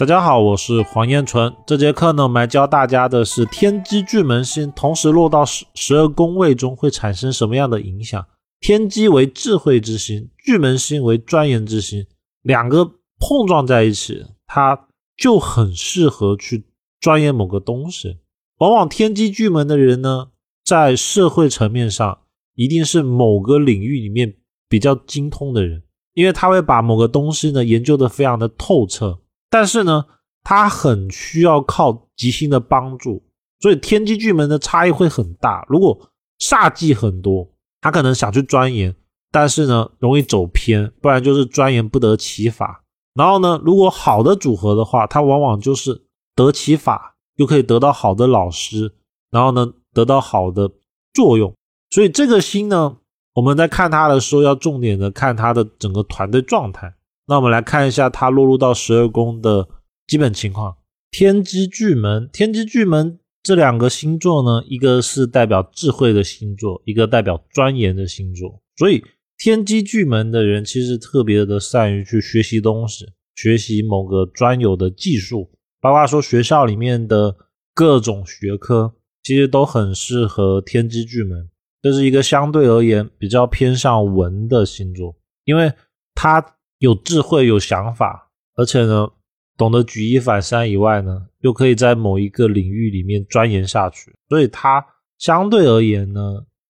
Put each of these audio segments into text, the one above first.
大家好，我是黄彦纯。这节课呢，我们来教大家的是天机巨门星同时落到十十二宫位中会产生什么样的影响。天机为智慧之星，巨门星为钻研之星，两个碰撞在一起，它就很适合去钻研某个东西。往往天机巨门的人呢，在社会层面上一定是某个领域里面比较精通的人，因为他会把某个东西呢研究的非常的透彻。但是呢，他很需要靠吉星的帮助，所以天机巨门的差异会很大。如果煞忌很多，他可能想去钻研，但是呢容易走偏，不然就是钻研不得其法。然后呢，如果好的组合的话，他往往就是得其法，又可以得到好的老师，然后呢得到好的作用。所以这个星呢，我们在看他的时候，要重点的看他的整个团队状态。那我们来看一下它落入到十二宫的基本情况。天机巨门，天机巨门这两个星座呢，一个是代表智慧的星座，一个代表钻研的星座。所以天机巨门的人其实特别的善于去学习东西，学习某个专有的技术，包括说学校里面的各种学科，其实都很适合天机巨门。这是一个相对而言比较偏向文的星座，因为它。有智慧、有想法，而且呢，懂得举一反三以外呢，又可以在某一个领域里面钻研下去，所以他相对而言呢，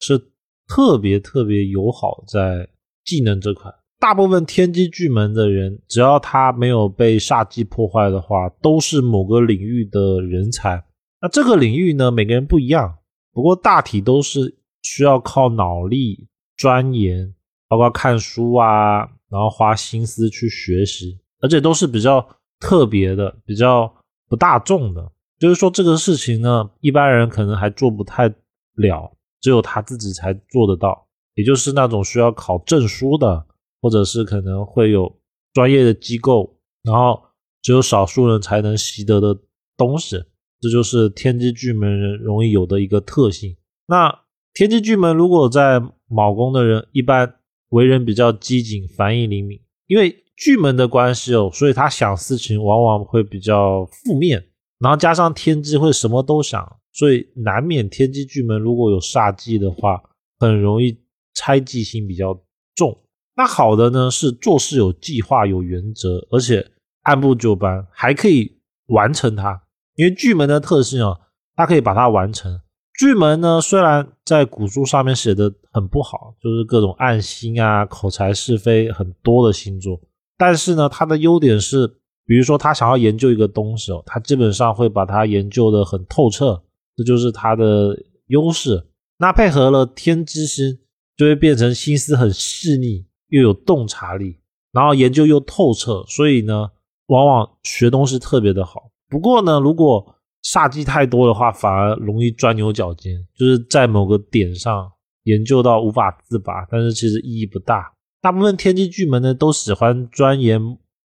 是特别特别友好在技能这块。大部分天机巨门的人，只要他没有被煞气破坏的话，都是某个领域的人才。那这个领域呢，每个人不一样，不过大体都是需要靠脑力钻研，包括看书啊。然后花心思去学习，而且都是比较特别的、比较不大众的。就是说，这个事情呢，一般人可能还做不太了，只有他自己才做得到。也就是那种需要考证书的，或者是可能会有专业的机构，然后只有少数人才能习得的东西。这就是天机巨门人容易有的一个特性。那天机巨门如果在卯宫的人，一般。为人比较机警，反应灵敏，因为巨门的关系哦，所以他想事情往往会比较负面，然后加上天机会什么都想，所以难免天机巨门如果有煞忌的话，很容易猜忌心比较重。那好的呢是做事有计划、有原则，而且按部就班，还可以完成它。因为巨门的特性哦，它可以把它完成。巨门呢，虽然在古书上面写的很不好，就是各种暗星啊、口才是非很多的星座，但是呢，它的优点是，比如说他想要研究一个东西哦，他基本上会把它研究的很透彻，这就是他的优势。那配合了天之星，就会变成心思很细腻，又有洞察力，然后研究又透彻，所以呢，往往学东西特别的好。不过呢，如果煞机太多的话，反而容易钻牛角尖，就是在某个点上研究到无法自拔，但是其实意义不大。大部分天机巨门呢，都喜欢钻研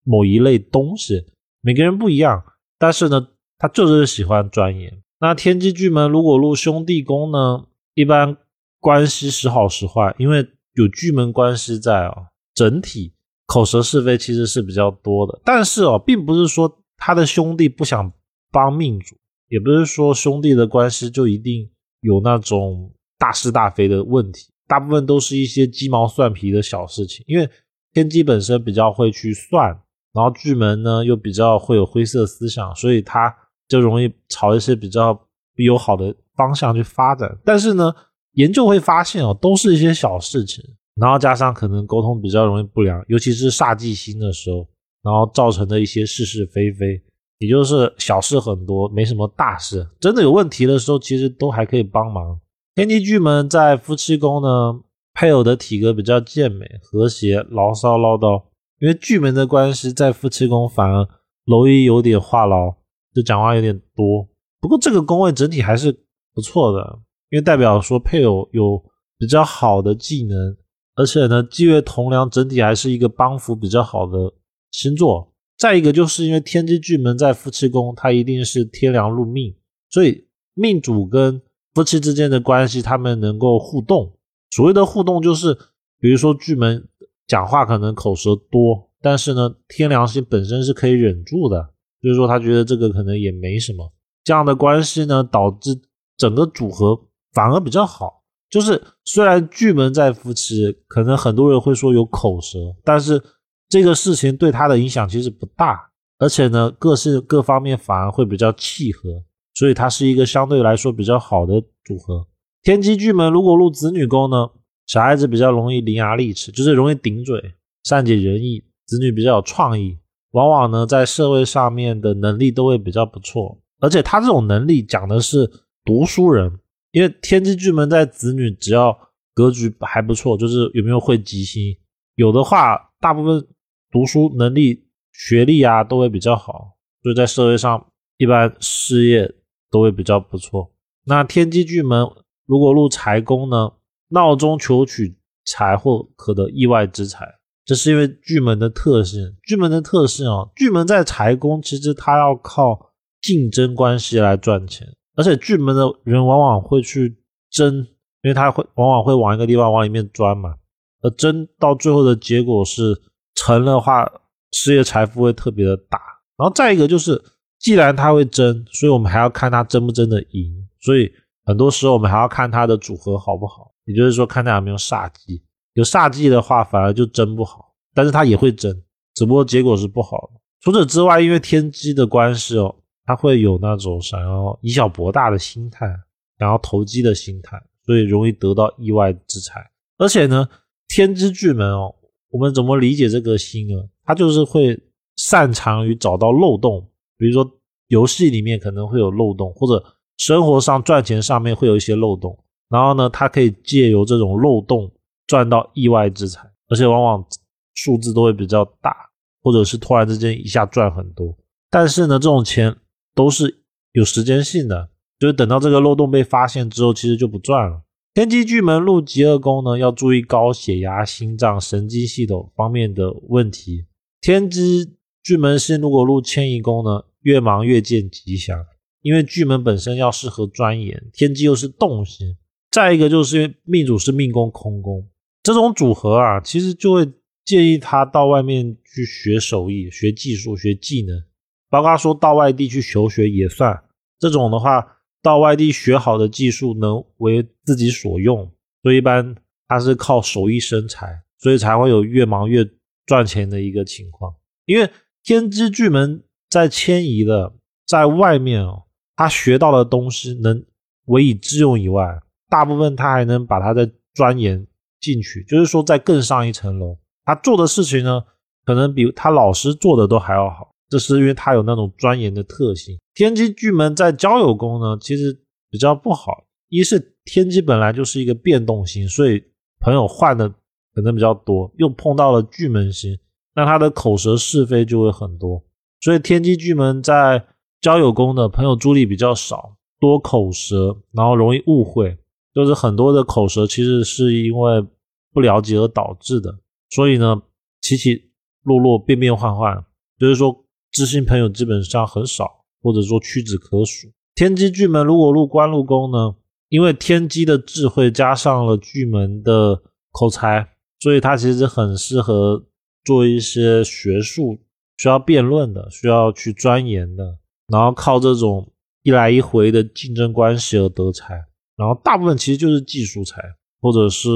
某一类东西，每个人不一样，但是呢，他就是喜欢钻研。那天机巨门如果入兄弟宫呢，一般关系时好时坏，因为有巨门关系在啊，整体口舌是非其实是比较多的。但是哦，并不是说他的兄弟不想帮命主。也不是说兄弟的关系就一定有那种大是大非的问题，大部分都是一些鸡毛蒜皮的小事情。因为天机本身比较会去算，然后巨门呢又比较会有灰色思想，所以他就容易朝一些比较不友好的方向去发展。但是呢，研究会发现哦，都是一些小事情，然后加上可能沟通比较容易不良，尤其是煞忌星的时候，然后造成的一些是是非非。也就是小事很多，没什么大事。真的有问题的时候，其实都还可以帮忙。天机巨门在夫妻宫呢，配偶的体格比较健美、和谐、牢骚唠叨。因为巨门的关系，在夫妻宫反而容易有点话痨，就讲话有点多。不过这个宫位整体还是不错的，因为代表说配偶有比较好的技能，而且呢，积月同梁整体还是一个帮扶比较好的星座。再一个，就是因为天机巨门在夫妻宫，它一定是天梁入命，所以命主跟夫妻之间的关系，他们能够互动。所谓的互动，就是比如说巨门讲话可能口舌多，但是呢，天梁星本身是可以忍住的，就是说他觉得这个可能也没什么。这样的关系呢，导致整个组合反而比较好。就是虽然巨门在夫妻，可能很多人会说有口舌，但是这个事情对他的影响其实不大，而且呢，各是各方面反而会比较契合，所以它是一个相对来说比较好的组合。天机巨门如果入子女宫呢，小孩子比较容易伶牙俐齿，就是容易顶嘴，善解人意，子女比较有创意，往往呢在社会上面的能力都会比较不错，而且他这种能力讲的是读书人。因为天机巨门在子女，只要格局还不错，就是有没有会吉星，有的话，大部分读书能力、学历啊都会比较好，所以在社会上一般事业都会比较不错。那天机巨门如果入财宫呢，闹中求取财或可得意外之财，这是因为巨门的特性。巨门的特性哦，巨门在财宫，其实它要靠竞争关系来赚钱。而且巨门的人往往会去争，因为他会往往会往一个地方往里面钻嘛。而争到最后的结果是成的话，事业财富会特别的大。然后再一个就是，既然他会争，所以我们还要看他争不争的赢。所以很多时候我们还要看他的组合好不好，也就是说看他有没有煞忌。有煞忌的话，反而就争不好。但是他也会争，只不过结果是不好的。除此之外，因为天机的关系哦。他会有那种想要以小博大的心态，想要投机的心态，所以容易得到意外之财。而且呢，天之巨门哦，我们怎么理解这个星呢？他就是会擅长于找到漏洞，比如说游戏里面可能会有漏洞，或者生活上赚钱上面会有一些漏洞，然后呢，他可以借由这种漏洞赚到意外之财，而且往往数字都会比较大，或者是突然之间一下赚很多。但是呢，这种钱。都是有时间性的，就是等到这个漏洞被发现之后，其实就不赚了。天机巨门入极恶宫呢，要注意高血压、心脏、神经系统方面的问题。天机巨门星如果入迁移宫呢，越忙越见吉祥，因为巨门本身要适合钻研，天机又是动星。再一个就是因为命主是命宫空宫，这种组合啊，其实就会建议他到外面去学手艺、学技术、学技能。包括说到外地去求学也算，这种的话，到外地学好的技术能为自己所用，所以一般他是靠手艺生财，所以才会有越忙越赚钱的一个情况。因为天之巨门在迁移的，在外面哦，他学到的东西能委以致用以外，大部分他还能把它再钻研进去，就是说再更上一层楼。他做的事情呢，可能比他老师做的都还要好。这是因为他有那种钻研的特性。天机巨门在交友宫呢，其实比较不好。一是天机本来就是一个变动星，所以朋友换的可能比较多，又碰到了巨门星，那他的口舌是非就会很多。所以天机巨门在交友宫的朋友助力比较少，多口舌，然后容易误会，就是很多的口舌其实是因为不了解而导致的。所以呢，起起落落，变变换换，就是说。知心朋友基本上很少，或者说屈指可数。天机巨门如果入官禄宫呢？因为天机的智慧加上了巨门的口才，所以他其实很适合做一些学术需要辩论的、需要去钻研的，然后靠这种一来一回的竞争关系而得财。然后大部分其实就是技术财或者是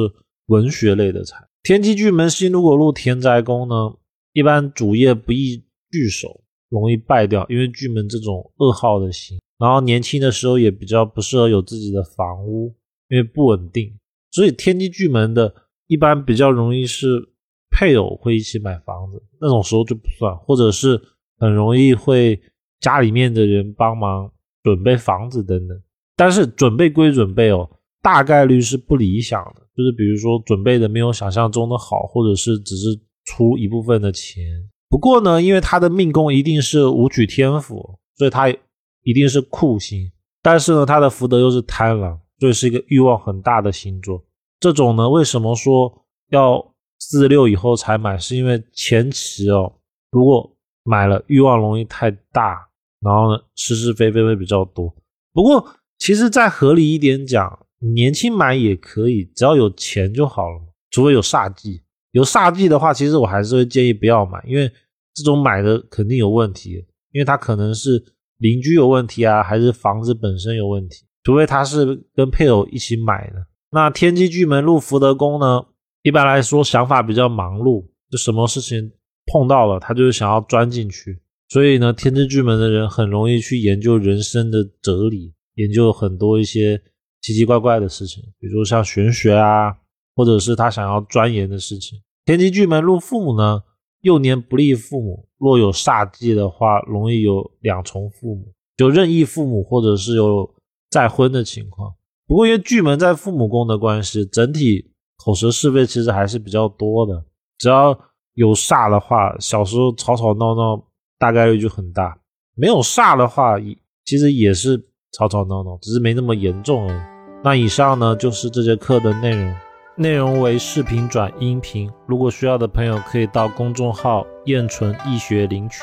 文学类的财。天机巨门星如果入田宅宫呢？一般主业不易聚首。容易败掉，因为巨门这种噩耗的星，然后年轻的时候也比较不适合有自己的房屋，因为不稳定。所以天机巨门的一般比较容易是配偶会一起买房子，那种时候就不算，或者是很容易会家里面的人帮忙准备房子等等。但是准备归准备哦，大概率是不理想的，就是比如说准备的没有想象中的好，或者是只是出一部分的钱。不过呢，因为他的命宫一定是武曲天府，所以他一定是库星。但是呢，他的福德又是贪狼，所以是一个欲望很大的星座。这种呢，为什么说要四六以后才买？是因为前期哦，如果买了欲望容易太大，然后呢是是非非会比较多。不过其实再合理一点讲，年轻买也可以，只要有钱就好了，除非有煞忌。有煞忌的话，其实我还是会建议不要买，因为这种买的肯定有问题。因为他可能是邻居有问题啊，还是房子本身有问题，除非他是跟配偶一起买的。那天机巨门入福德宫呢，一般来说想法比较忙碌，就什么事情碰到了，他就是想要钻进去。所以呢，天机巨门的人很容易去研究人生的哲理，研究很多一些奇奇怪怪的事情，比如说像玄学啊，或者是他想要钻研的事情。天机巨门入父母呢？幼年不利父母，若有煞忌的话，容易有两重父母，就任意父母，或者是有再婚的情况。不过因为巨门在父母宫的关系，整体口舌是非其实还是比较多的。只要有煞的话，小时候吵吵闹闹大概率就很大；没有煞的话，其实也是吵吵闹闹，只是没那么严重而已。那以上呢，就是这节课的内容。内容为视频转音频，如果需要的朋友可以到公众号“燕纯易学”领取。